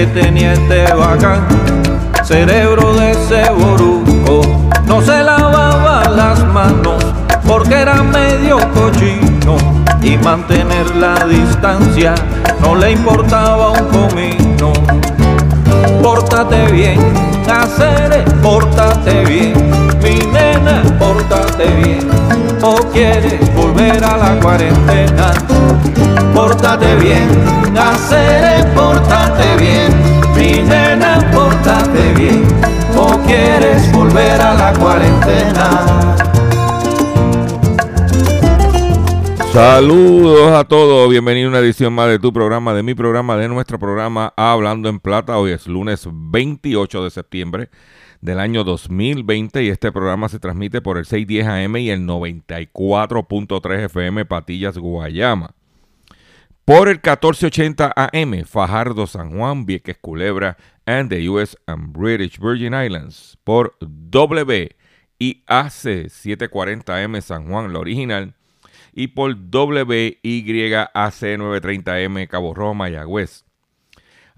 Que tenía este bacán, cerebro de ceboruco. No se lavaba las manos porque era medio cochino. Y mantener la distancia no le importaba un comino. Pórtate bien, hacer, pórtate bien, mi nena, pórtate bien o quieres volver a la cuarentena. Pórtate bien, hacer pórtate bien, mi nena, pórtate bien, o quieres volver a la cuarentena. Saludos a todos, bienvenido a una edición más de tu programa, de mi programa, de nuestro programa Hablando en Plata. Hoy es lunes 28 de septiembre del año 2020 y este programa se transmite por el 610 AM y el 94.3 FM Patillas Guayama. Por el 1480 AM Fajardo San Juan, Vieques Culebra and the US and British Virgin Islands. Por WIAC 740M San Juan, la original. Y por WYAC 930M Cabo Rojo, Mayagüez.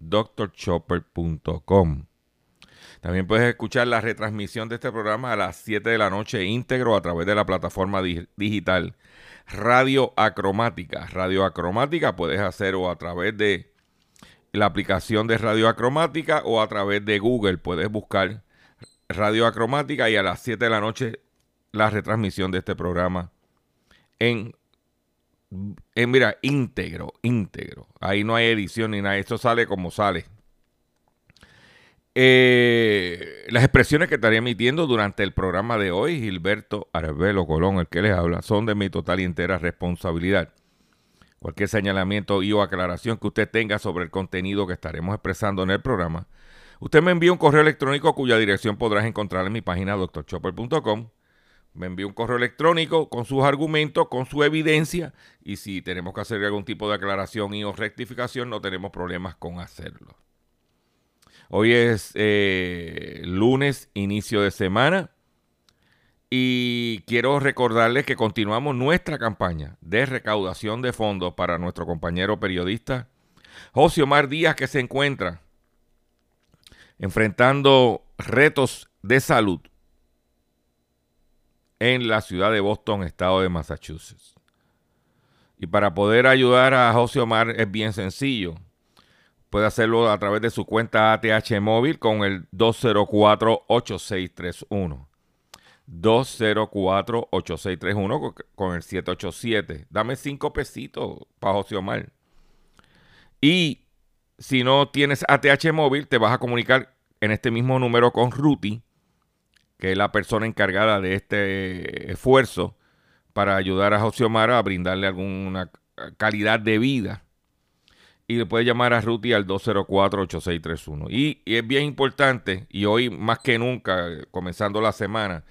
drchopper.com. También puedes escuchar la retransmisión de este programa a las 7 de la noche íntegro a través de la plataforma digital Radio Acromática. Radio Acromática puedes hacerlo a través de la aplicación de Radio Acromática o a través de Google. Puedes buscar Radio Acromática y a las 7 de la noche la retransmisión de este programa en eh, mira, íntegro, íntegro. Ahí no hay edición ni nada. Esto sale como sale. Eh, las expresiones que estaré emitiendo durante el programa de hoy, Gilberto Arbelo Colón, el que les habla, son de mi total y entera responsabilidad. Cualquier señalamiento y o aclaración que usted tenga sobre el contenido que estaremos expresando en el programa, usted me envía un correo electrónico cuya dirección podrás encontrar en mi página doctorchopper.com me envía un correo electrónico con sus argumentos, con su evidencia, y si tenemos que hacer algún tipo de aclaración y o rectificación, no tenemos problemas con hacerlo. Hoy es eh, lunes, inicio de semana, y quiero recordarles que continuamos nuestra campaña de recaudación de fondos para nuestro compañero periodista José Omar Díaz, que se encuentra enfrentando retos de salud en la ciudad de Boston, estado de Massachusetts. Y para poder ayudar a José Omar es bien sencillo. Puede hacerlo a través de su cuenta ATH móvil con el 204-8631. 204-8631 con el 787. Dame cinco pesitos para José Omar. Y si no tienes ATH móvil, te vas a comunicar en este mismo número con Ruti que es la persona encargada de este esfuerzo para ayudar a José Omar a brindarle alguna calidad de vida. Y le puede llamar a Ruti al 204-8631. Y, y es bien importante, y hoy más que nunca, comenzando la semana,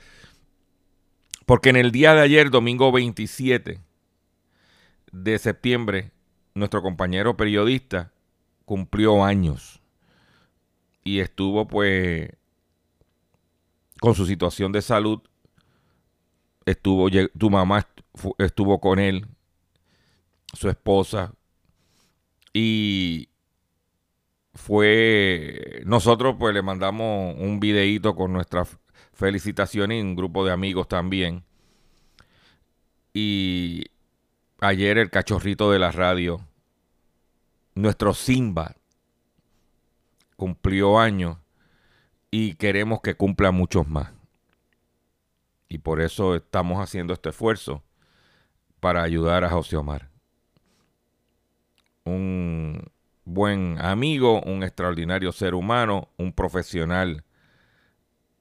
porque en el día de ayer, domingo 27 de septiembre, nuestro compañero periodista cumplió años y estuvo pues con su situación de salud, estuvo, tu mamá estuvo con él, su esposa, y fue, nosotros pues le mandamos un videíto con nuestras felicitaciones y un grupo de amigos también. Y ayer el cachorrito de la radio, nuestro Simba, cumplió años y queremos que cumpla muchos más. Y por eso estamos haciendo este esfuerzo para ayudar a José Omar. Un buen amigo, un extraordinario ser humano, un profesional.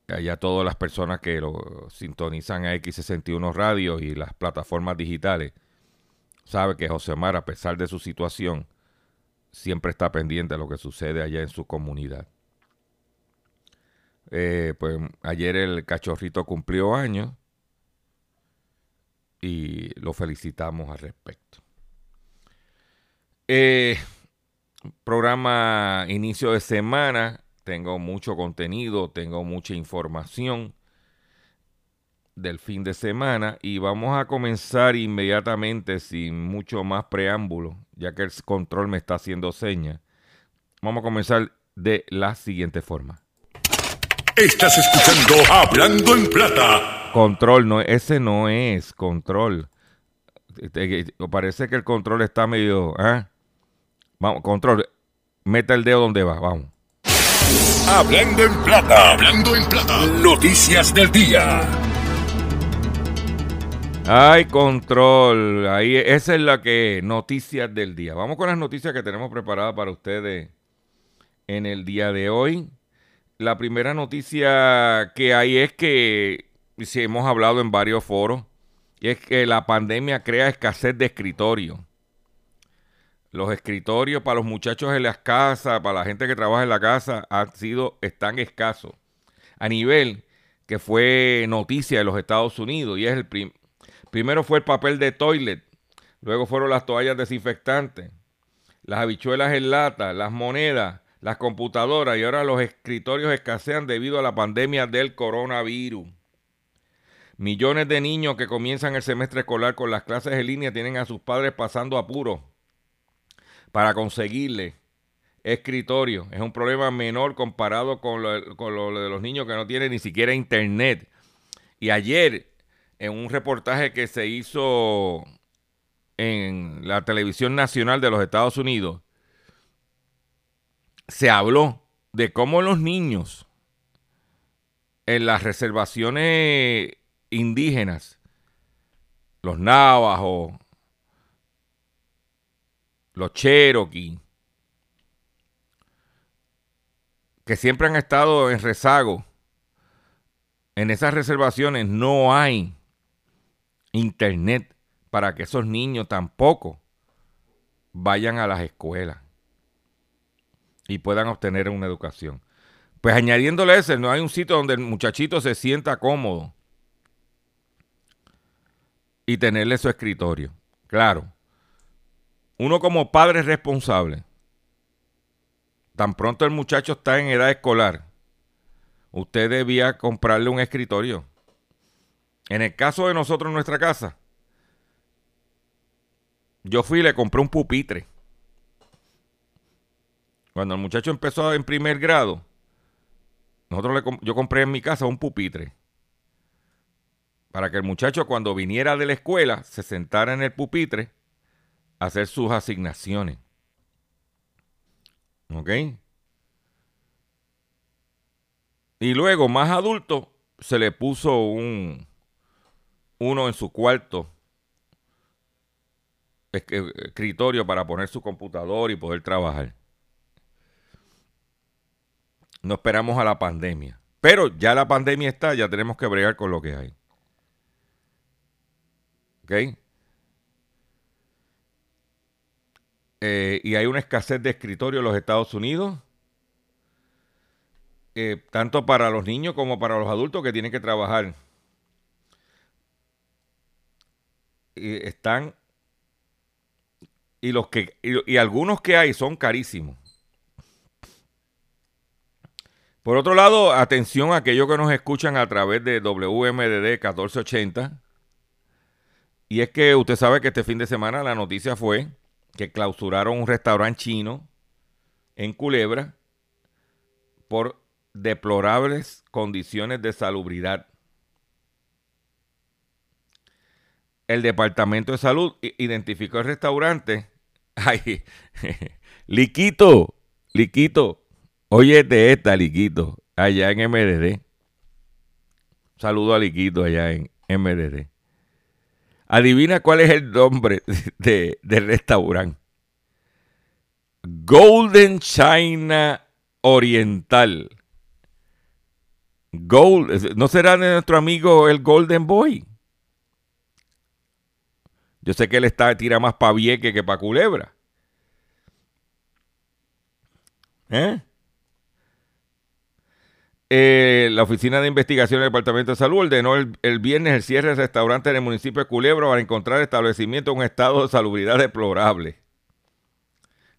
Allá todas las personas que lo sintonizan a X61 Radio y las plataformas digitales, sabe que José Omar, a pesar de su situación, siempre está pendiente de lo que sucede allá en su comunidad. Eh, pues ayer el cachorrito cumplió años y lo felicitamos al respecto. Eh, programa inicio de semana, tengo mucho contenido, tengo mucha información del fin de semana y vamos a comenzar inmediatamente sin mucho más preámbulo, ya que el control me está haciendo señas. Vamos a comenzar de la siguiente forma. Estás escuchando Hablando en Plata. Control, no, ese no es control. Parece que el control está medio. ¿eh? Vamos, control. Meta el dedo donde va, vamos. Hablando en Plata. Hablando en Plata. Noticias del día. Ay, control. Ahí, esa es la que noticias del día. Vamos con las noticias que tenemos preparadas para ustedes en el día de hoy la primera noticia que hay es que, si hemos hablado en varios foros, es que la pandemia crea escasez de escritorio. Los escritorios para los muchachos en las casas, para la gente que trabaja en la casa, han sido, están escasos. A nivel que fue noticia de los Estados Unidos, y es el primero fue el papel de toilet, luego fueron las toallas desinfectantes, las habichuelas en lata, las monedas, las computadoras y ahora los escritorios escasean debido a la pandemia del coronavirus. Millones de niños que comienzan el semestre escolar con las clases en línea tienen a sus padres pasando apuros para conseguirle escritorio. Es un problema menor comparado con lo, con de los niños que no tienen ni siquiera internet. Y ayer, en un reportaje que se hizo en la televisión nacional de los Estados Unidos, se habló de cómo los niños en las reservaciones indígenas, los navajos, los cherokee, que siempre han estado en rezago, en esas reservaciones no hay internet para que esos niños tampoco vayan a las escuelas y puedan obtener una educación. Pues añadiéndole ese, no hay un sitio donde el muchachito se sienta cómodo y tenerle su escritorio. Claro, uno como padre responsable, tan pronto el muchacho está en edad escolar, usted debía comprarle un escritorio. En el caso de nosotros en nuestra casa, yo fui y le compré un pupitre. Cuando el muchacho empezó en primer grado, nosotros le, yo compré en mi casa un pupitre. Para que el muchacho cuando viniera de la escuela se sentara en el pupitre a hacer sus asignaciones. ¿Ok? Y luego, más adulto, se le puso un uno en su cuarto escritorio para poner su computador y poder trabajar no esperamos a la pandemia. Pero ya la pandemia está, ya tenemos que bregar con lo que hay. ¿Ok? Eh, y hay una escasez de escritorio en los Estados Unidos, eh, tanto para los niños como para los adultos que tienen que trabajar. Y están y los que y algunos que hay son carísimos. Por otro lado, atención a aquellos que nos escuchan a través de WMDD 1480. Y es que usted sabe que este fin de semana la noticia fue que clausuraron un restaurante chino en Culebra por deplorables condiciones de salubridad. el Departamento de Salud identificó el restaurante. Ay, Liquito, Liquito, oye de esta, Liquito, allá en MDD. Saludo a Liquito allá en MDD. Adivina cuál es el nombre de, del restaurante. Golden China Oriental. Gold, ¿no será de nuestro amigo el Golden Boy? Yo sé que él está tira más para Vieque que para Culebra. ¿Eh? Eh, la Oficina de Investigación del Departamento de Salud ordenó el, viernes el cierre del restaurante en el municipio de Culebra para encontrar establecimiento en un estado de salubridad deplorable.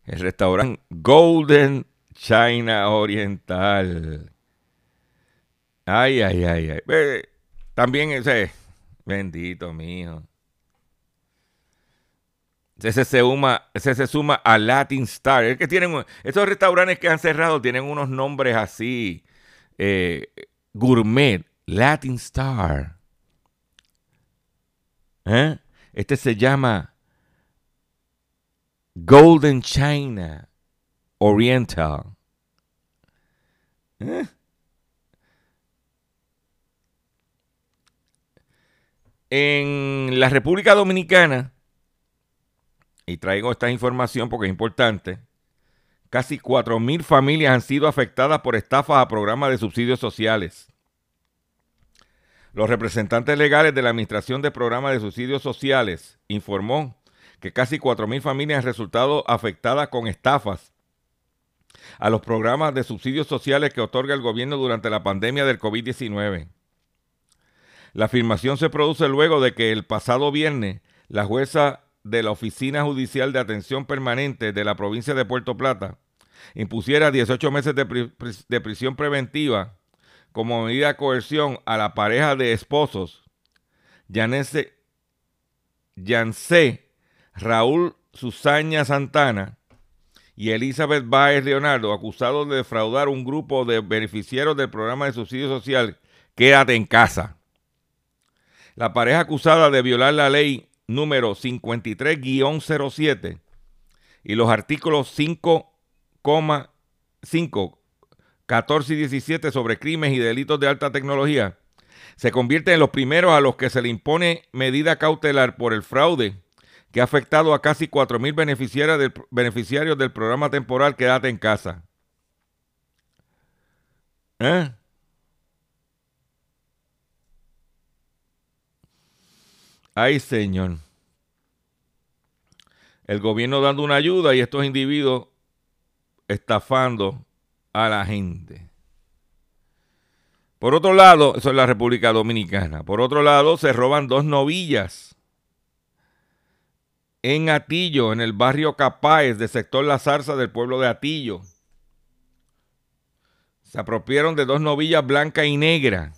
El restaurante Golden China Oriental. Ay, ay, ay, ay. también ese, bendito mío. Ese se, suma, ese se suma a Latin Star. Es que tienen, esos restaurantes que han cerrado tienen unos nombres así, eh, gourmet, Latin Star. ¿Eh? Este se llama Golden China Oriental. ¿Eh? En la República Dominicana, y traigo esta información porque es importante, casi 4.000 familias han sido afectadas por estafas a programas de subsidios sociales. Los representantes legales de la Administración de Programas de Subsidios Sociales informó que casi 4.000 familias han resultado afectadas con estafas a los programas de subsidios sociales que otorga el gobierno durante la pandemia del COVID-19. La afirmación se produce luego de que el pasado viernes la jueza de la Oficina Judicial de Atención Permanente de la provincia de Puerto Plata impusiera 18 meses de, prisión preventiva como medida de coerción a la pareja de esposos, Yancé Raúl Susaña Santana y Elizabeth Baez Leonardo, acusados de defraudar un grupo de beneficiarios del programa de subsidio social Quédate en casa. La pareja acusada de violar la ley número 53-07 y los artículos 5,5, 14 y 17 sobre crímenes y delitos de alta tecnología se convierten en los primeros a los que se le impone medida cautelar por el fraude que ha afectado a casi 4.000 beneficiarios del, beneficiarios del programa temporal Quédate en casa. ¿Eh? Ay, Señor. El gobierno dando una ayuda y estos individuos estafando a la gente. Por otro lado, eso es la República Dominicana. Por otro lado, se roban dos novillas en Atillo, en el barrio Capáez del sector La Zarza del pueblo de Atillo. Se apropiaron de dos novillas blanca y negra.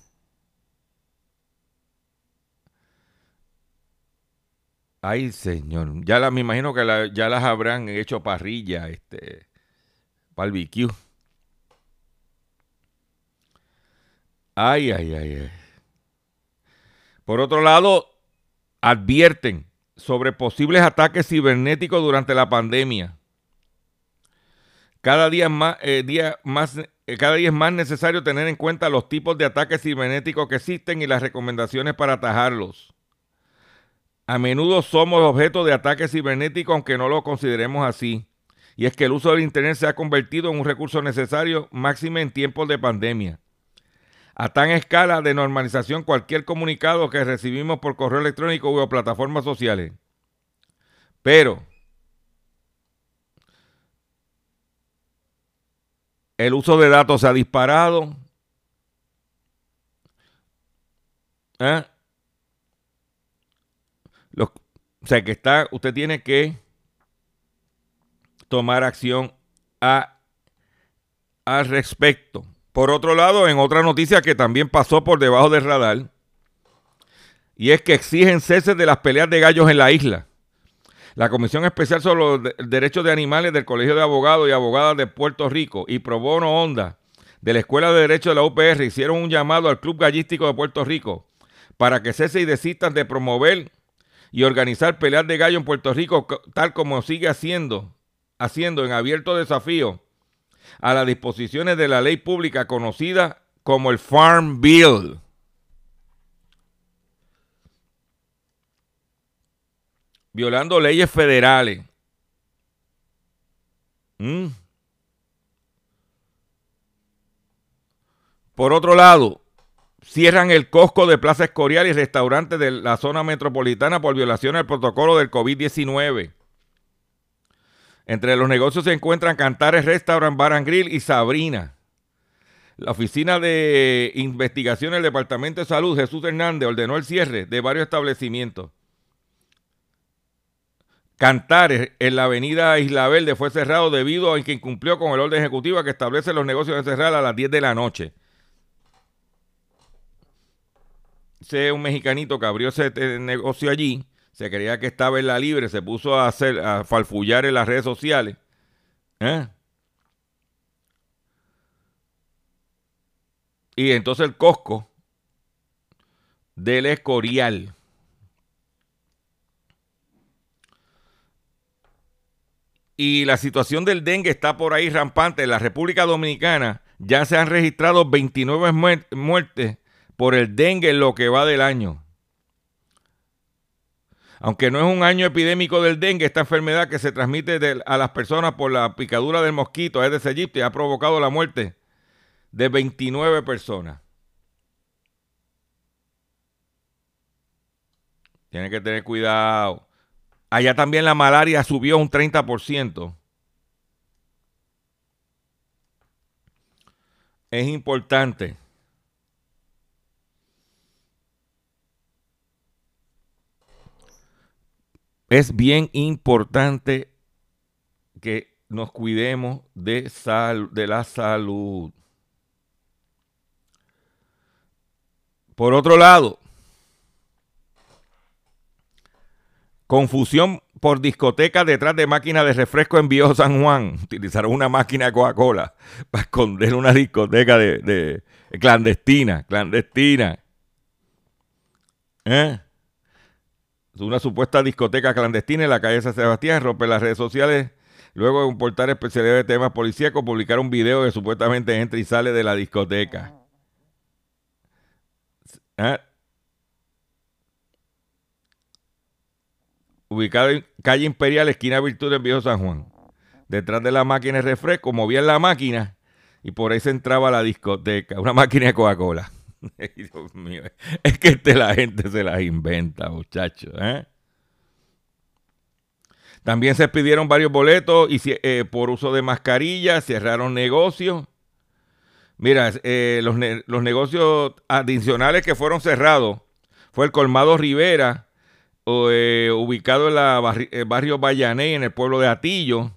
Ay, señor. Ya me imagino que ya las habrán hecho parrilla, este, barbecue. Ay, ay, ay, ay. Por otro lado, advierten sobre posibles ataques cibernéticos durante la pandemia. Cada día, más, eh, día más, eh, cada día es más necesario tener en cuenta los tipos de ataques cibernéticos que existen y las recomendaciones para atajarlos. A menudo somos objeto de ataques cibernéticos aunque no lo consideremos así. Y es que el uso del Internet se ha convertido en un recurso necesario máximo en tiempos de pandemia a tan escala de normalización cualquier comunicado que recibimos por correo electrónico o plataformas sociales. Pero el uso de datos se ha disparado. ¿Eh? O sea que está, usted tiene que tomar acción a, al respecto. Por otro lado, en otra noticia que también pasó por debajo del radar, y es que exigen cese de las peleas de gallos en la isla. La Comisión Especial sobre los Derechos de Animales del Colegio de Abogados y Abogadas de Puerto Rico y Pro Bono Honda de la Escuela de Derecho de la UPR hicieron un llamado al Club Gallístico de Puerto Rico para que cese y desistan de promover y organizar peleas de gallo en Puerto Rico, tal como sigue haciendo, haciendo en abierto desafío a las disposiciones de la ley pública conocida como el Farm Bill. Violando leyes federales. Mm. Por otro lado, cierran el Costco de Plaza Escorial y restaurantes de la zona metropolitana por violación al protocolo del COVID-19. Entre los negocios se encuentran Cantares Restaurant, Bar and Grill y Sabrina. La Oficina de Investigación del Departamento de Salud, Jesús Hernández, ordenó el cierre de varios establecimientos. Cantares en la avenida Isla Verde fue cerrado debido a que incumplió con el orden ejecutivo que establece los negocios de cerrar a las 10 de la noche. Ese un mexicanito que abrió ese negocio allí se creía que estaba en la libre, se puso a hacer, a falfullar en las redes sociales. ¿eh? Y entonces el Cosco del Escorial. Y la situación del dengue está por ahí rampante. En la República Dominicana ya se han registrado 29 muertes por el dengue en lo que va del año. Aunque no es un año epidémico del dengue, esta enfermedad que se transmite a las personas por la picadura del mosquito Aedes aegypti ha provocado la muerte de 29 personas. Tienen que tener cuidado. Allá también la malaria subió un 30%. Es importante Es bien importante que nos cuidemos de, sal, de la salud. Por otro lado, confusión por discoteca detrás de máquinas de refresco en Viejo San Juan. Utilizaron una máquina de Coca-Cola para esconder una discoteca de, de clandestina, clandestina. ¿Eh? Una supuesta discoteca clandestina en la calle San Sebastián, rompe las redes sociales. Luego de un portal especializado de temas policíacos, publicaron un video que supuestamente entra y sale de la discoteca. ¿Ah? Ubicado en calle Imperial, esquina Virtud en Viejo San Juan. Detrás de la máquina de refresco, movían la máquina y por ahí se entraba a la discoteca. Una máquina de Coca-Cola. Dios mío. Es que este la gente se las inventa, muchachos. ¿eh? También se pidieron varios boletos y, eh, por uso de mascarillas, cerraron negocios. Mira, eh, los, negocios adicionales que fueron cerrados fue el Colmado Rivera, ubicado en el barrio Vallané, en el pueblo de Atillo.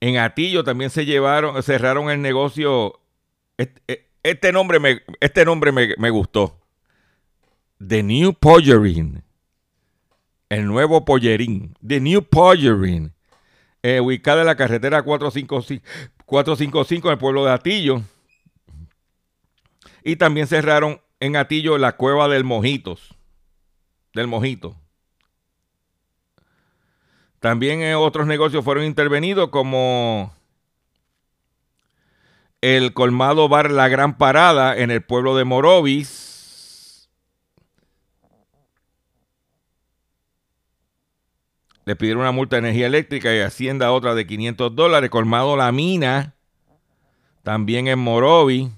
En Atillo también se llevaron, cerraron el negocio este, este, nombre, me, este nombre me, gustó. The New Pollerin. El nuevo pollerín. The New Pollerin. Eh, ubicada en la carretera 455, 455 en el pueblo de Atillo. Y también cerraron en Atillo la cueva del Mojitos. Del Mojito. También eh, otros negocios fueron intervenidos como el colmado bar La Gran Parada en el pueblo de Morovis. Le pidieron una multa de energía eléctrica y Hacienda otra de 500 dólares. Colmado La Mina, también en Morovis.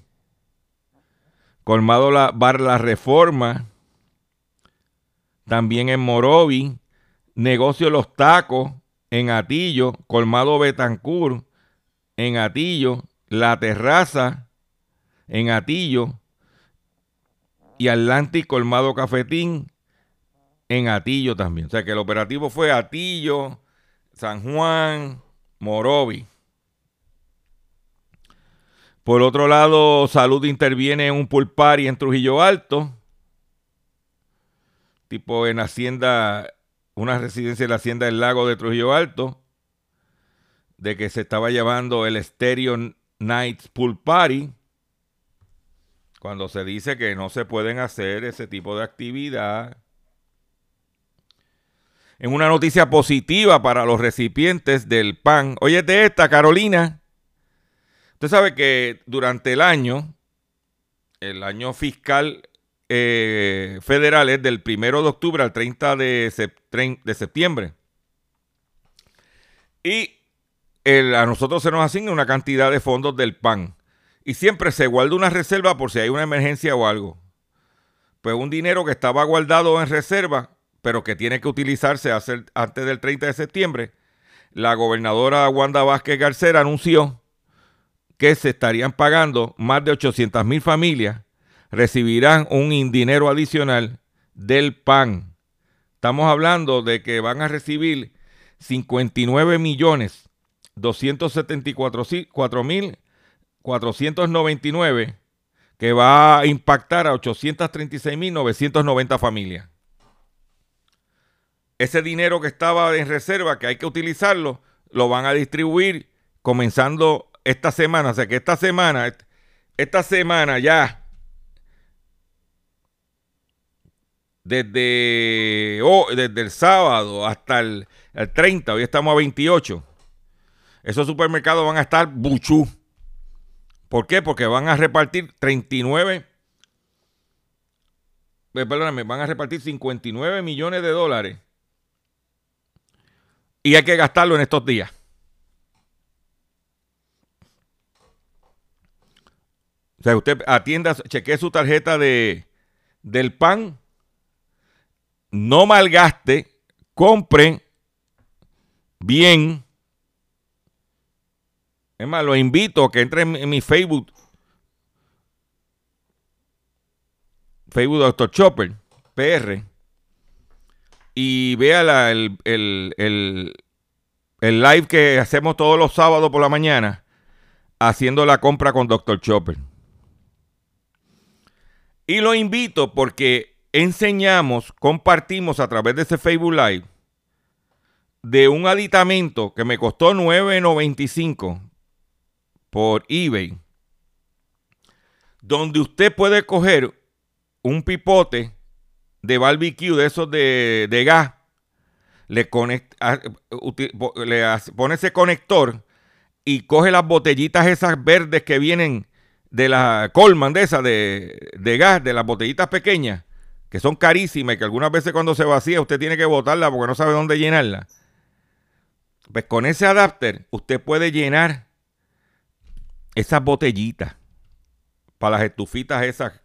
Colmado la, Bar La Reforma, también en Morovis. Negocio Los Tacos, en Atillo. Colmado Betancur, en Atillo. La Terraza en Atillo y Atlantic Colmado Cafetín en Atillo también. O sea que el operativo fue Atillo, San Juan, Morovi. Por otro lado, Salud interviene en un pulpari en Trujillo Alto, tipo en Hacienda, una residencia de la Hacienda del Lago de Trujillo Alto, de que se estaba llevando el estéreo Nights Pool Party cuando se dice que no se pueden hacer ese tipo de actividad. En una noticia positiva para los recipientes del PAN. Oye, de esta, Carolina. Usted sabe que durante el año, el año fiscal eh, federal es del 1 de octubre al 30 de, de septiembre. Y a nosotros se nos asigna una cantidad de fondos del PAN y siempre se guarda una reserva por si hay una emergencia o algo. Pues un dinero que estaba guardado en reserva, pero que tiene que utilizarse antes del 30 de septiembre, la gobernadora Wanda Vázquez Garcera anunció que se estarían pagando más de 800 mil familias, recibirán un dinero adicional del PAN. Estamos hablando de que van a recibir 59 millones 274 mil 499 que va a impactar a 836.990 familias. Ese dinero que estaba en reserva, que hay que utilizarlo, lo van a distribuir comenzando esta semana. O sea que esta semana, esta semana ya, desde, desde el sábado hasta el, el 30, hoy estamos a 28, esos supermercados van a estar buchú ¿Por qué? Porque van a repartir 39, eh, perdóname, van a repartir 59 millones de dólares y hay que gastarlo en estos días. O sea, usted atienda, chequee su tarjeta de, del pan, no malgaste, compre bien es más, lo invito a que entre en, mi Facebook. Facebook Dr. Chopper, PR. Y vea el, el, live que hacemos todos los sábados por la mañana haciendo la compra con Dr. Chopper. Y lo invito porque enseñamos, compartimos a través de ese Facebook Live de un aditamento que me costó 9.95 por eBay, donde usted puede coger un pipote de barbecue de esos de, gas, le, conecta, le pone ese conector y coge las botellitas esas verdes que vienen de la Colman, de esas de, de gas, de las botellitas pequeñas, que son carísimas y que algunas veces cuando se vacía usted tiene que botarla porque no sabe dónde llenarla. Pues con ese adapter usted puede llenar esas botellitas para las estufitas esas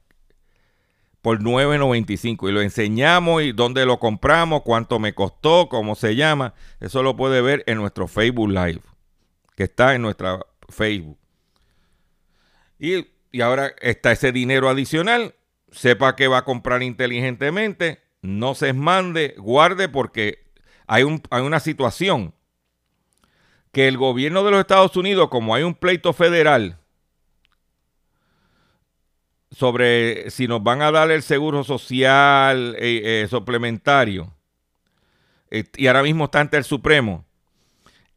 por 9.95 y lo enseñamos y dónde lo compramos, cuánto me costó, cómo se llama. Eso lo puede ver en nuestro Facebook Live, que está en nuestra Facebook. Y, y ahora está ese dinero adicional. Sepa que va a comprar inteligentemente. No se mande, guarde porque hay, un, hay una situación que el gobierno de los Estados Unidos, como hay un pleito federal sobre si nos van a dar el seguro social eh, eh, suplementario, eh, y ahora mismo está ante el Supremo,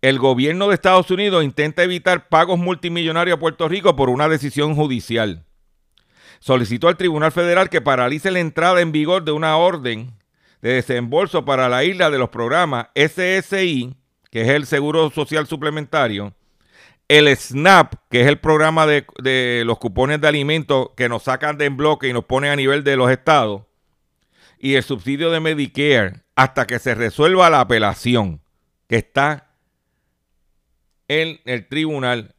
el gobierno de Estados Unidos intenta evitar pagos multimillonarios a Puerto Rico por una decisión judicial. Solicitó al Tribunal Federal que paralice la entrada en vigor de una orden de desembolso para la isla de los programas SSI que es el Seguro Social Suplementario, el SNAP, que es el programa de, los cupones de alimentos que nos sacan de en bloque y nos ponen a nivel de los estados, y el subsidio de Medicare, hasta que se resuelva la apelación que está en el Tribunal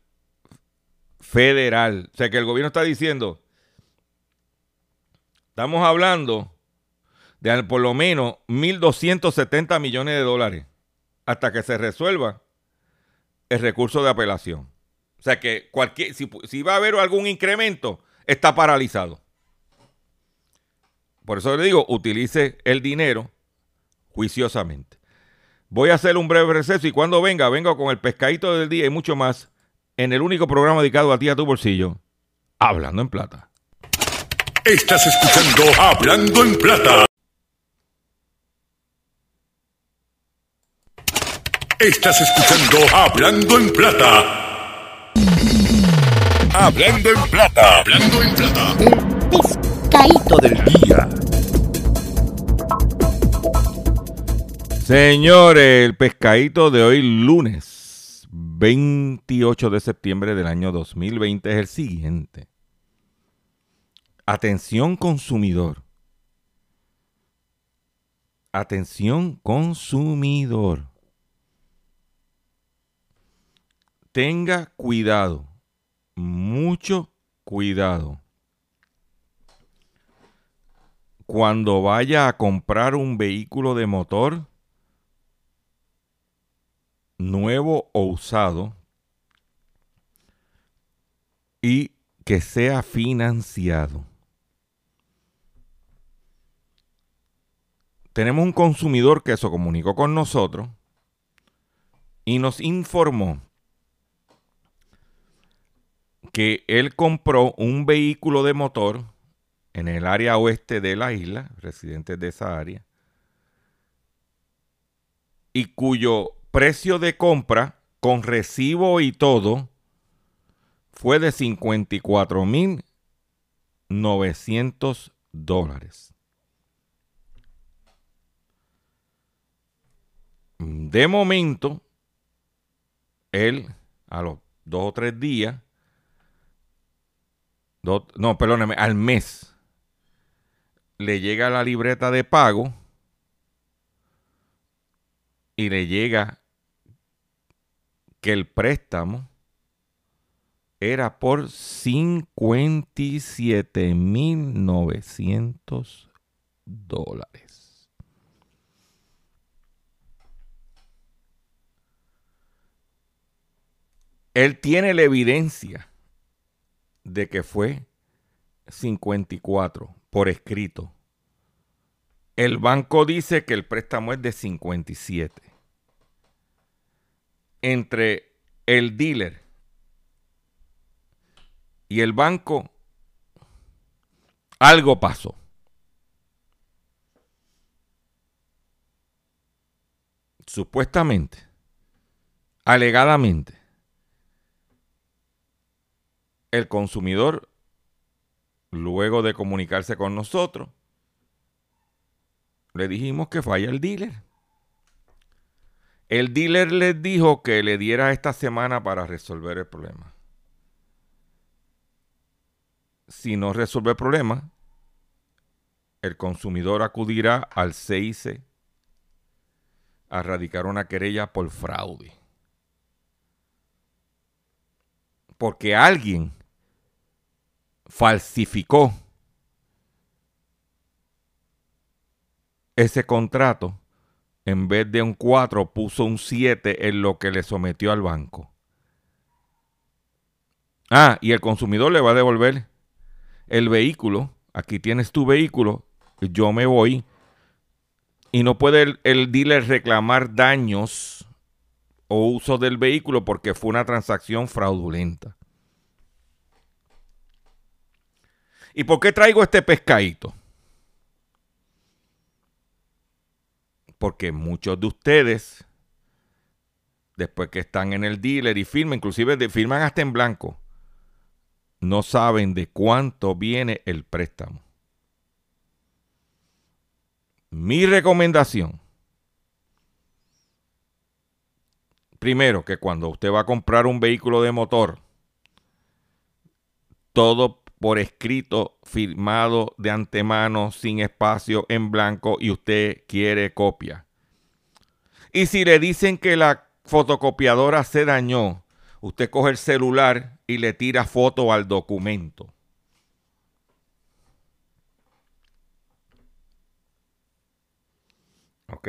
Federal. O sea que el gobierno está diciendo, estamos hablando de por lo menos 1.270 millones de dólares hasta que se resuelva el recurso de apelación. O sea que cualquier, si, va a haber algún incremento, está paralizado. Por eso le digo, utilice el dinero juiciosamente. Voy a hacer un breve receso y cuando venga, vengo con el pescadito del día y mucho más en el único programa dedicado a ti a tu bolsillo, Hablando en Plata. Estás escuchando Hablando en Plata. Estás escuchando Hablando en Plata. Hablando en Plata. Hablando en Plata. pescadito del día. Señores, el pescadito de hoy lunes 28 de septiembre del año 2020 es el siguiente. Atención consumidor. Atención consumidor. Tenga cuidado, mucho cuidado. Cuando vaya a comprar un vehículo de motor nuevo o usado y que sea financiado. Tenemos un consumidor que se comunicó con nosotros y nos informó que él compró un vehículo de motor en el área oeste de la isla, residentes de esa área, y cuyo precio de compra con recibo y todo fue de 54.900 dólares. De momento, él a los dos o tres días no, perdóneme, al mes le llega la libreta de pago y le llega que el préstamo era por 57.900 dólares. Él tiene la evidencia de que fue 54 por escrito. El banco dice que el préstamo es de 57. Entre el dealer y el banco, algo pasó. Supuestamente, alegadamente, el consumidor, luego de comunicarse con nosotros, le dijimos que falla el dealer. El dealer les dijo que le diera esta semana para resolver el problema. Si no resuelve el problema, el consumidor acudirá al CIC a radicar una querella por fraude. Porque alguien falsificó ese contrato, en vez de un 4 puso un 7 en lo que le sometió al banco. Ah, y el consumidor le va a devolver el vehículo. Aquí tienes tu vehículo, yo me voy. Y no puede el, el dealer reclamar daños o uso del vehículo porque fue una transacción fraudulenta. ¿Y por qué traigo este pescadito? Porque muchos de ustedes, después que están en el dealer y firman, inclusive firman hasta en blanco, no saben de cuánto viene el préstamo. Mi recomendación, primero, que cuando usted va a comprar un vehículo de motor, todo por escrito, firmado de antemano, sin espacio, en blanco, y usted quiere copia. Y si le dicen que la fotocopiadora se dañó, usted coge el celular y le tira foto al documento. ¿Ok?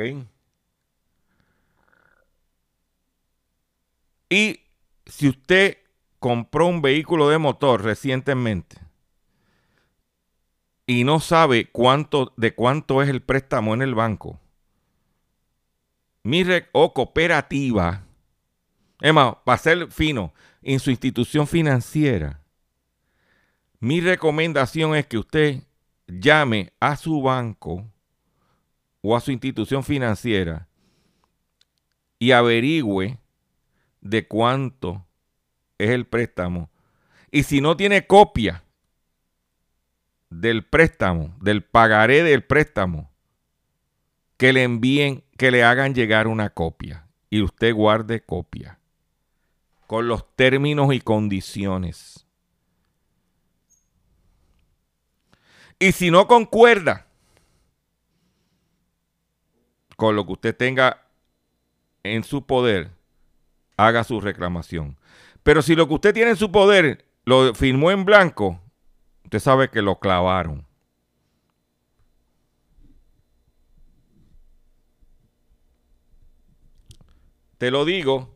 Y si usted compró un vehículo de motor recientemente y no sabe cuánto, de cuánto es el préstamo en el banco, mi o cooperativa, Emma, para ser fino, en su institución financiera, mi recomendación es que usted llame a su banco o a su institución financiera y averigüe de cuánto es el préstamo. Y si no tiene copia del préstamo, del pagaré del préstamo, que le envíen, que le hagan llegar una copia y usted guarde copia con los términos y condiciones. Y si no concuerda con lo que usted tenga en su poder, haga su reclamación. Pero si lo que usted tiene en su poder lo firmó en blanco, usted sabe que lo clavaron. Te lo digo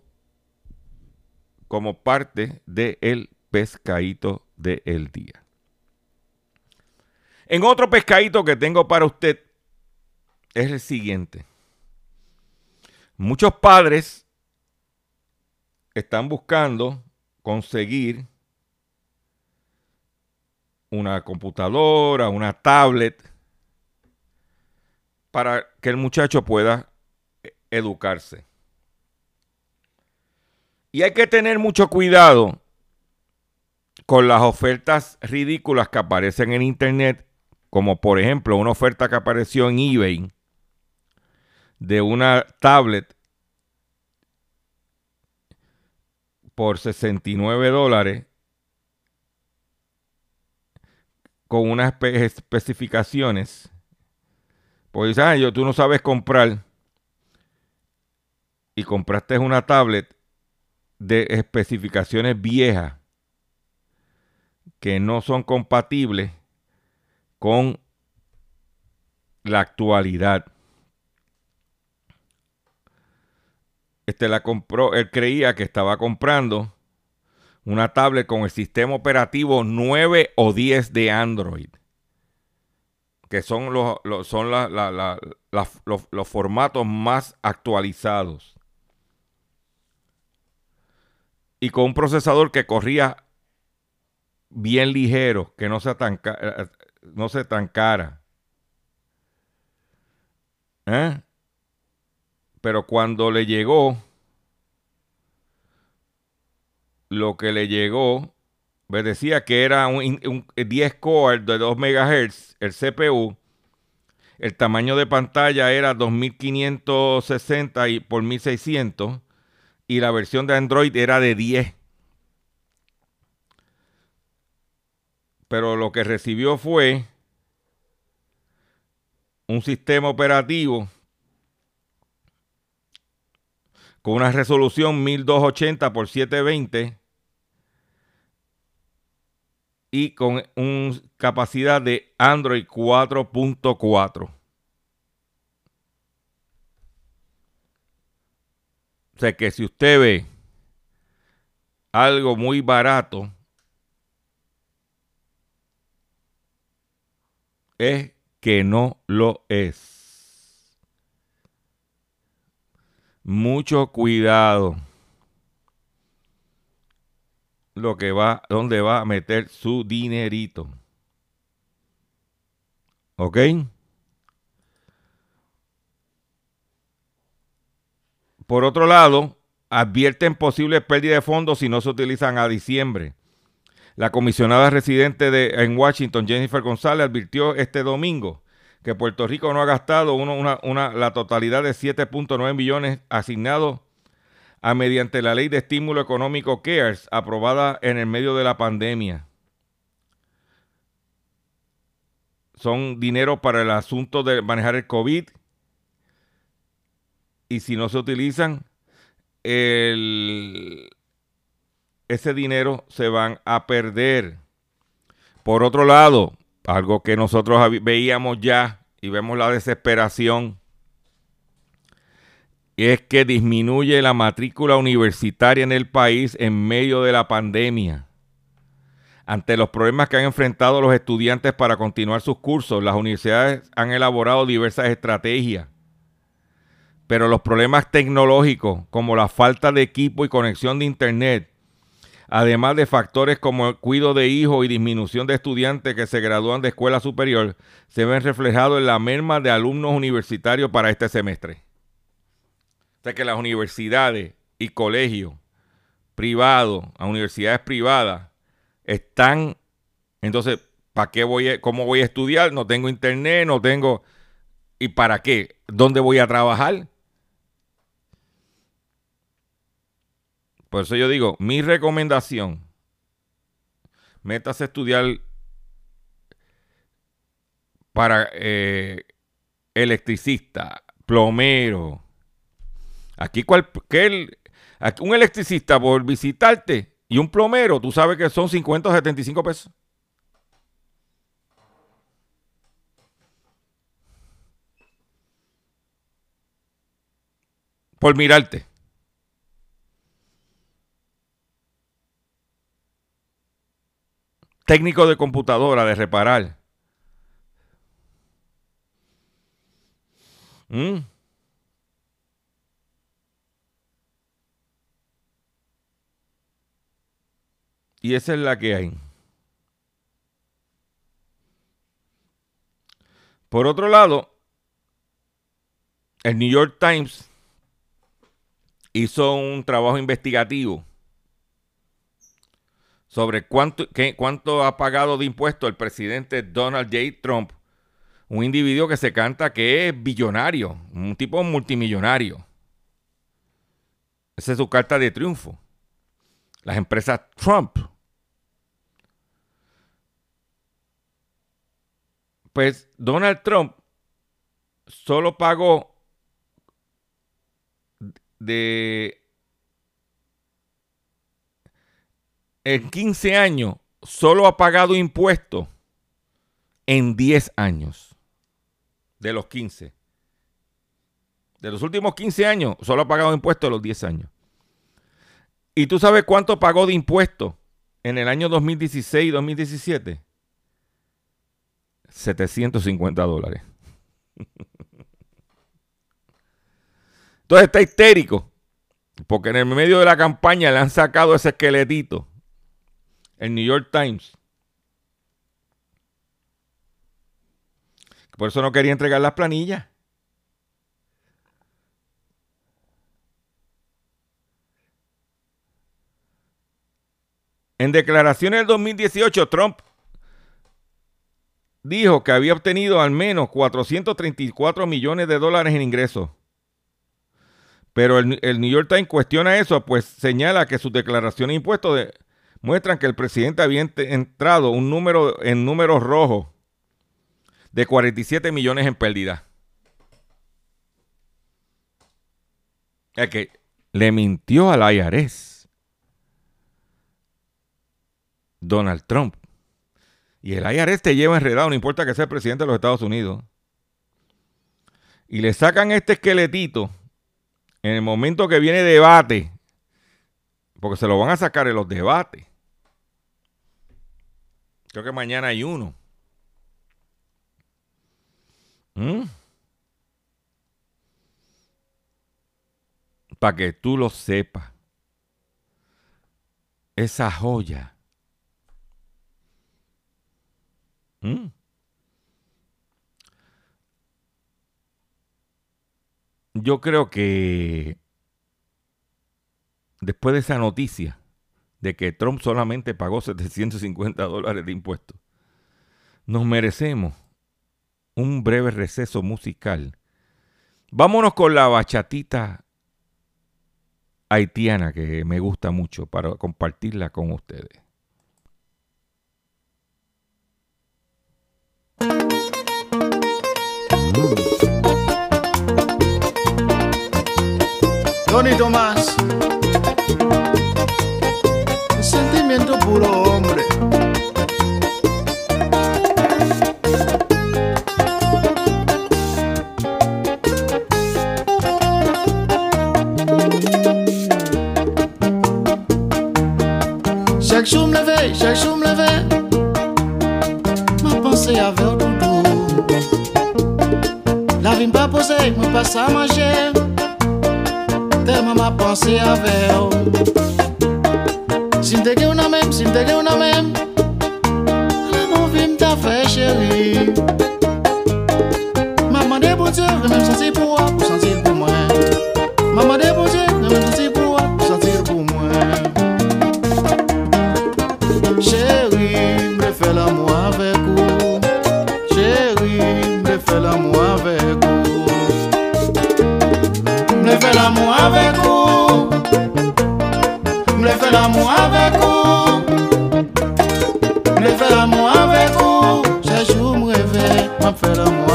como parte del pescadito del día. En otro pescadito que tengo para usted es el siguiente. Muchos padres están buscando conseguir una computadora, una tablet, para que el muchacho pueda educarse. Y hay que tener mucho cuidado con las ofertas ridículas que aparecen en Internet, como por ejemplo una oferta que apareció en eBay de una tablet por 69 dólares con unas especificaciones. Pues ah, yo, tú no sabes comprar y compraste una tablet de especificaciones viejas que no son compatibles con la actualidad. Este la compró, él creía que estaba comprando una tablet con el sistema operativo 9 o 10 de Android, que son los, son los formatos más actualizados y con un procesador que corría bien ligero, que no sea tan, eh, no se. ¿Eh? Pero cuando le llegó, lo que le llegó, me decía que era un, 10 core de 2 MHz, el CPU. El tamaño de pantalla era 2560 y por 1600 y la versión de Android era de 10. Pero lo que recibió fue un sistema operativo con una resolución 1280 por 720 y con una capacidad de Android 4.4. O sea que si usted ve algo muy barato, es que no lo es. Mucho cuidado. Lo que va, dónde va a meter su dinerito. ¿Ok? Por otro lado, advierten posibles pérdidas de fondos si no se utilizan a diciembre. La comisionada residente de, en Washington, Jennifer González, advirtió este domingo que Puerto Rico no ha gastado la totalidad de 7.9 millones asignados a mediante la ley de estímulo económico CARES, aprobada en el medio de la pandemia. Son dinero para el asunto de manejar el COVID, y si no se utilizan, ese dinero se van a perder. Por otro lado, algo que nosotros veíamos ya y vemos la desesperación, es que disminuye la matrícula universitaria en el país en medio de la pandemia. Ante los problemas que han enfrentado los estudiantes para continuar sus cursos, las universidades han elaborado diversas estrategias pero los problemas tecnológicos como la falta de equipo y conexión de Internet, además de factores como el cuidado de hijos y disminución de estudiantes que se gradúan de escuela superior, se ven reflejados en la merma de alumnos universitarios para este semestre. O sea que las universidades y colegios privados, universidades privadas, están entonces ¿Para qué voy a, cómo voy a estudiar? No tengo internet, no tengo... ¿Y para qué? ¿Dónde voy a trabajar? Por eso yo digo, mi recomendación, métase a estudiar para eh, electricista, plomero. Aquí, cual, un electricista por visitarte y un plomero, tú sabes que son 50 o 75 pesos. Por mirarte. Técnico de computadora, de reparar. Mm. Y esa es la que hay. Por otro lado, el New York Times hizo un trabajo investigativo sobre cuánto, qué, cuánto ha pagado de impuestos el presidente Donald J. Trump un individuo que se canta que es billonario, un tipo multimillonario. Esa es su carta de triunfo. Las empresas Trump. Pues Donald Trump solo pagó de en 15 años, solo ha pagado impuestos en 10 años de los 15. De los últimos 15 años, solo ha pagado impuestos los 10 años. ¿Y tú sabes cuánto pagó de impuestos en el año 2016 y 2017? 750 dólares. Entonces está histérico, porque en el medio de la campaña le han sacado ese esqueletito. El New York Times Por eso no quería entregar las planillas. En declaraciones del 2018, Trump dijo que había obtenido al menos 434 millones de dólares en ingresos. Pero el, New York Times cuestiona eso, pues señala que sus declaraciones de impuestos muestran que el presidente había entrado un número en números rojos de 47 millones en pérdida. Es que le mintió al IRS Donald Trump. Y el IRS te lleva enredado, no importa que sea el presidente de los Estados Unidos. Y le sacan este esqueletito en el momento que viene debate, porque se lo van a sacar en los debates. Creo que mañana hay uno. ¿Mm? Para que tú lo sepas. Esa joya. ¿Mm? Yo creo que después de esa noticia de que Trump solamente pagó 750 dólares de impuestos, nos merecemos un breve receso musical. Vámonos con la bachatita haitiana que me gusta mucho para compartirla con ustedes. Tony Tomás, sentimiento puro hombre. Chaque jour me lever, chaque jour me lever Ma pensée avec doudou La vie pas posée, me passe à manger Tellement ma pensée avec te gen ou nan men, si m te gen ou nan men. La moun vi m ta fe chéri. Maman de bon dieu, remèm santi pou wap, pou santi fais l'amour avec vous. Me fais l'amour avec vous. Chaque jour, me réveille, me fais l'amour.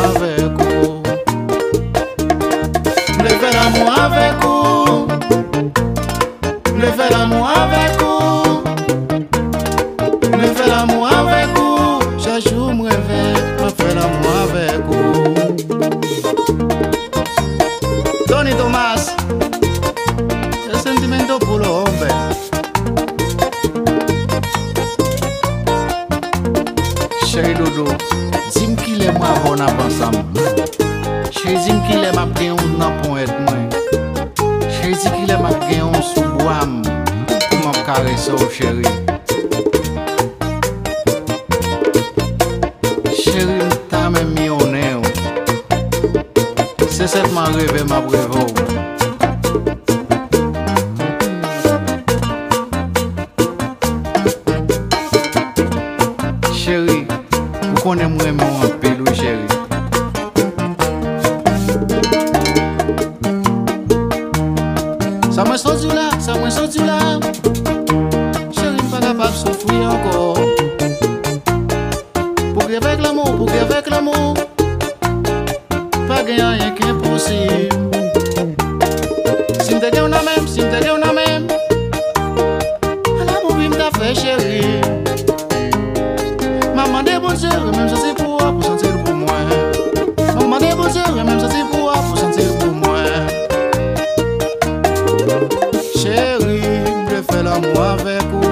avec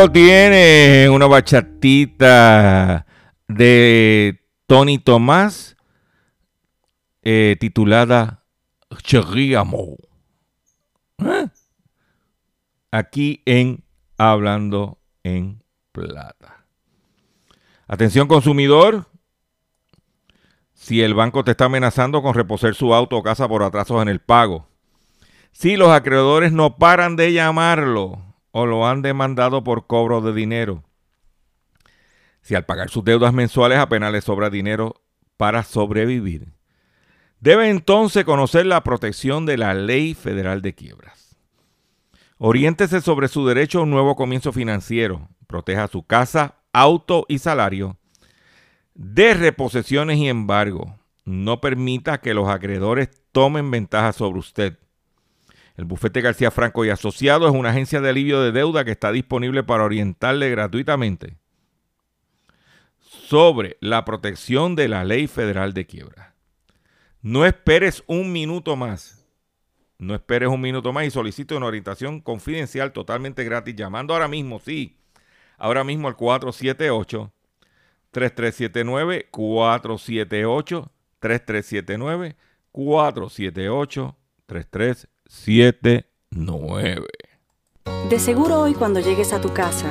lo tiene, una bachatita de Tony Tomás eh, titulada Chéri Amor. ¿Eh? Aquí en Hablando en Plata. Atención consumidor, si el banco te está amenazando con reposer su auto o casa por atrasos en el pago, si los acreedores no paran de llamarlo o lo han demandado por cobro de dinero, si al pagar sus deudas mensuales apenas le sobra dinero para sobrevivir, debe entonces conocer la protección de la Ley Federal de Quiebras. Oriéntese sobre su derecho a un nuevo comienzo financiero, proteja su casa, auto y salario de reposesiones y embargo. No permita que los acreedores tomen ventaja sobre usted. El bufete García Franco y Asociados es una agencia de alivio de deuda que está disponible para orientarle gratuitamente sobre la protección de la ley federal de quiebra. No esperes un minuto más. No esperes un minuto más y solicite una orientación confidencial totalmente gratis llamando ahora mismo, sí, ahora mismo al 478 3379 478 3379 478 3379. De seguro hoy cuando llegues a tu casa,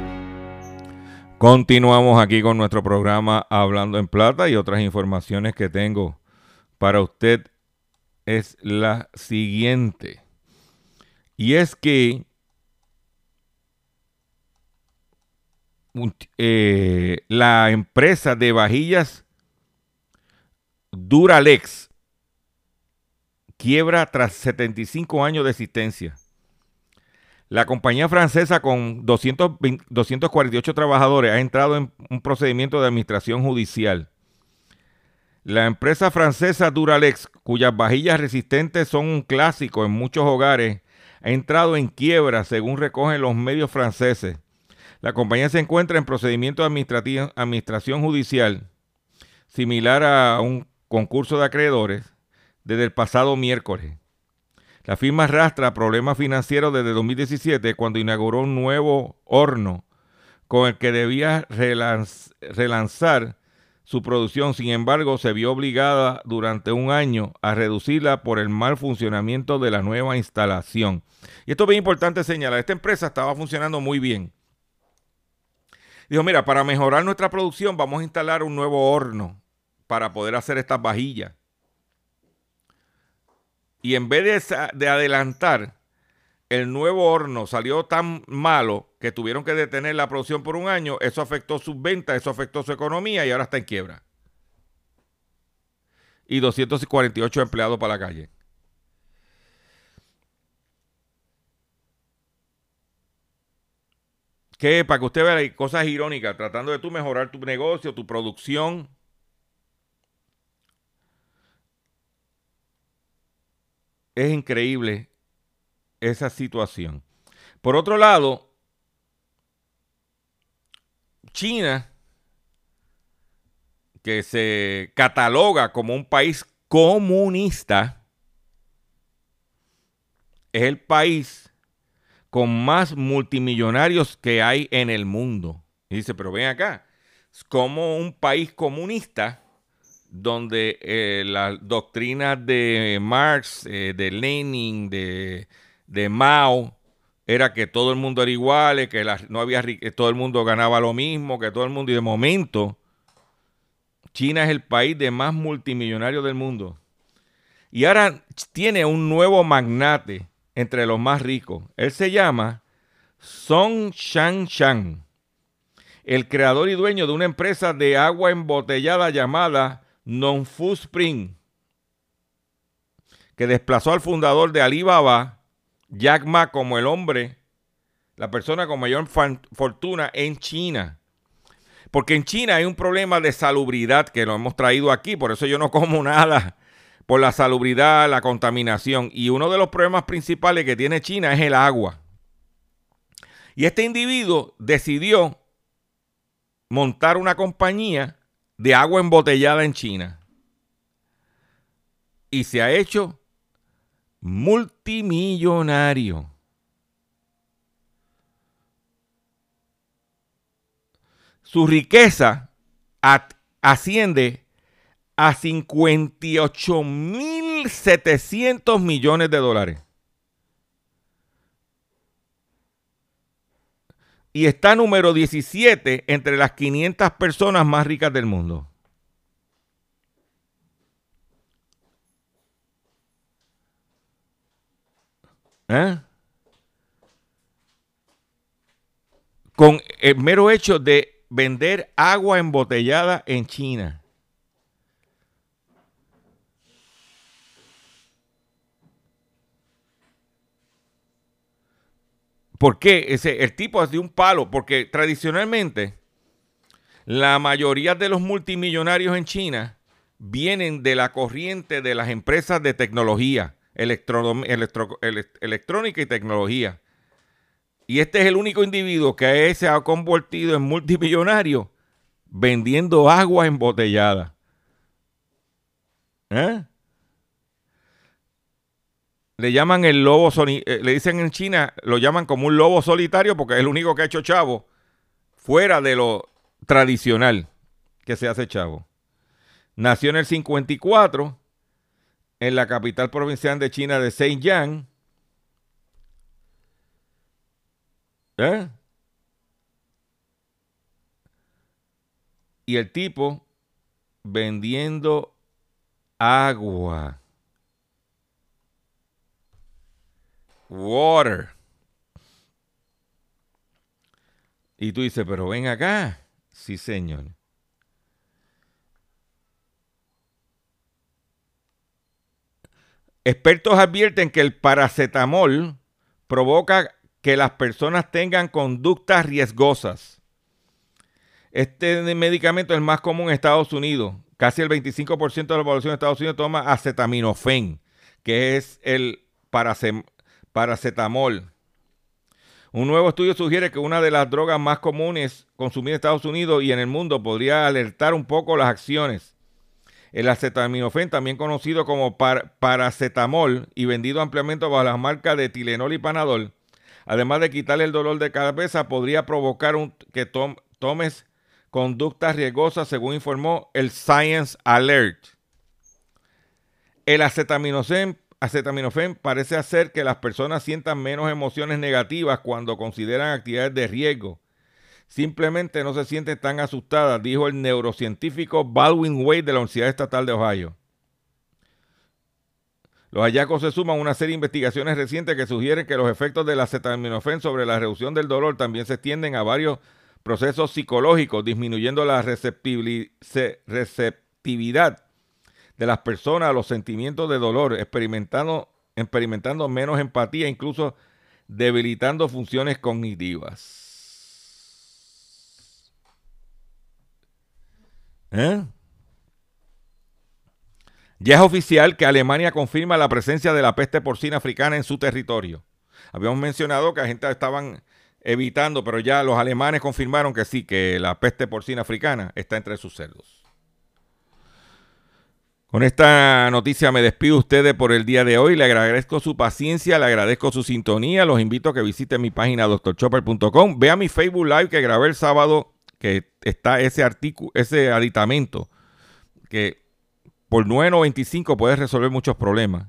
Continuamos aquí con nuestro programa Hablando en Plata y otras informaciones que tengo para usted es la siguiente. Y es que eh, la empresa de vajillas Duralex quiebra tras 75 años de existencia. La compañía francesa con 220 248 trabajadores ha entrado en un procedimiento de administración judicial. La empresa francesa Duralex, cuyas vajillas resistentes son un clásico en muchos hogares, ha entrado en quiebra según recogen los medios franceses. La compañía se encuentra en procedimiento de administración judicial similar a un concurso de acreedores desde el pasado miércoles. La firma arrastra problemas financieros desde 2017 cuando inauguró un nuevo horno con el que debía relanzar su producción. Sin embargo, se vio obligada durante un año a reducirla por el mal funcionamiento de la nueva instalación. Y esto es bien importante señalar. Esta empresa estaba funcionando muy bien. Dijo, mira, para mejorar nuestra producción vamos a instalar un nuevo horno para poder hacer estas vajillas. Y en vez de, adelantar, el nuevo horno salió tan malo que tuvieron que detener la producción por un año. Eso afectó sus ventas, eso afectó su economía y ahora está en quiebra. Y 248 empleados para la calle. Que para que usted vea cosas irónicas, tratando de tú mejorar tu negocio, tu producción es increíble esa situación. Por otro lado, China, que se cataloga como un país comunista, es el país con más multimillonarios que hay en el mundo. Y dice, pero ven acá, como un país comunista donde eh, las doctrinas de Marx, eh, de Lenin, de, Mao, era que todo el mundo era igual, que no había que todo el mundo ganaba lo mismo, que todo el mundo, y de momento, China es el país de más multimillonarios del mundo. Y ahora tiene un nuevo magnate entre los más ricos. Él se llama Song Shan el creador y dueño de una empresa de agua embotellada llamada Non-Fu Spring, que desplazó al fundador de Alibaba, Jack Ma, como el hombre, la persona con mayor fortuna en China. Porque en China hay un problema de salubridad que lo hemos traído aquí, por eso yo no como nada por la salubridad, la contaminación. Y uno de los problemas principales que tiene China es el agua. Y este individuo decidió montar una compañía de agua embotellada en China. Y se ha hecho multimillonario. Su riqueza asciende a 58.700 millones de dólares. Y está número 17 entre las 500 personas más ricas del mundo. ¿Eh? Con el mero hecho de vender agua embotellada en China. ¿Por qué? Ese, el tipo es de un palo, porque tradicionalmente la mayoría de los multimillonarios en China vienen de la corriente de las empresas de tecnología, electrónica y tecnología. Y este es el único individuo que se ha convertido en multimillonario vendiendo agua embotellada. ¿Eh? Le llaman el lobo, eh, le dicen en China, lo llaman como un lobo solitario porque es el único que ha hecho chavo fuera de lo tradicional que se hace chavo. Nació en el 54 en la capital provincial de China de Zhejiang. ¿Eh? Y el tipo vendiendo agua. Water. Y tú dices, pero ven acá. Sí, señor. Expertos advierten que el paracetamol provoca que las personas tengan conductas riesgosas. Este medicamento es el más común en Estados Unidos. Casi el 25% de la población de Estados Unidos toma acetaminofén, que es el paracetamol. Un nuevo estudio sugiere que una de las drogas más comunes consumidas en Estados Unidos y en el mundo podría alertar un poco las acciones. El acetaminofén, también conocido como paracetamol y vendido ampliamente bajo las marcas de Tilenol y Panadol, además de quitarle el dolor de cabeza, podría provocar que tomes conductas riesgosas, según informó el Science Alert. El acetaminofén acetaminofén parece hacer que las personas sientan menos emociones negativas cuando consideran actividades de riesgo. Simplemente no se sienten tan asustadas, dijo el neurocientífico Baldwin Wade de la Universidad Estatal de Ohio. Los hallazgos se suman a una serie de investigaciones recientes que sugieren que los efectos del acetaminofén sobre la reducción del dolor también se extienden a varios procesos psicológicos, disminuyendo la receptividad de las personas a los sentimientos de dolor, experimentando, experimentando menos empatía, incluso debilitando funciones cognitivas. ¿Eh? Ya es oficial que Alemania confirma la presencia de la peste porcina africana en su territorio. Habíamos mencionado que la gente estaban evitando, pero ya los alemanes confirmaron que sí, que la peste porcina africana está entre sus cerdos. Con esta noticia me despido ustedes por el día de hoy. Le agradezco su paciencia, le agradezco su sintonía. Los invito a que visiten mi página doctorchopper.com. Vea mi Facebook Live que grabé el sábado, que está ese artículo, ese aditamento, que por 9.95 puede resolver muchos problemas.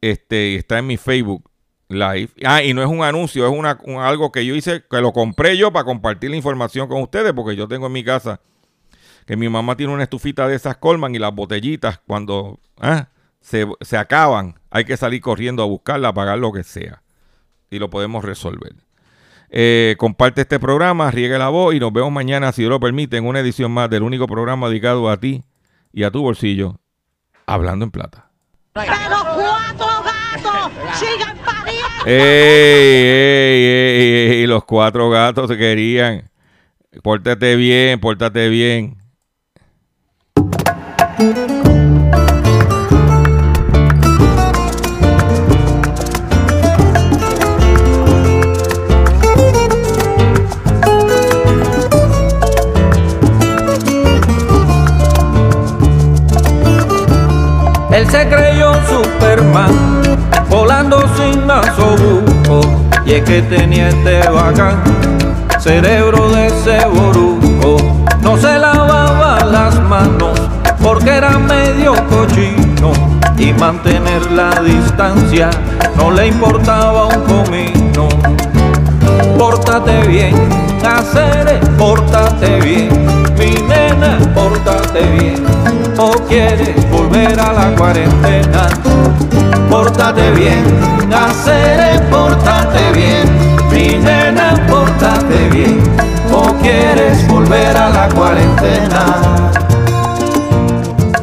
Este, está en mi Facebook Live. Ah, y no es un anuncio, es una, algo que yo hice, que lo compré yo para compartir la información con ustedes, porque yo tengo en mi casa que mi mamá tiene una estufita de esas Colman y las botellitas cuando ah, se, acaban, hay que salir corriendo a buscarla, a pagar lo que sea. Y lo podemos resolver. Eh, comparte este programa, riegue la voz y nos vemos mañana, si Dios lo permite, en una edición más del único programa dedicado a ti y a tu bolsillo, Hablando en Plata. ¡Ey, ey, ey, ey! Los cuatro gatos se querían. Pórtate bien, pórtate bien. Él se creyó Superman, volando sin nasobuco, y es que tenía este bacán, cerebro de ese boruco, no se las porque era medio cochino y mantener la distancia no le importaba un comino. Pórtate bien, hacer, pórtate bien, mi nena, pórtate bien, o quieres volver a la cuarentena. Pórtate bien, hacer, pórtate bien, mi nena, pórtate bien, o quieres volver a la cuarentena.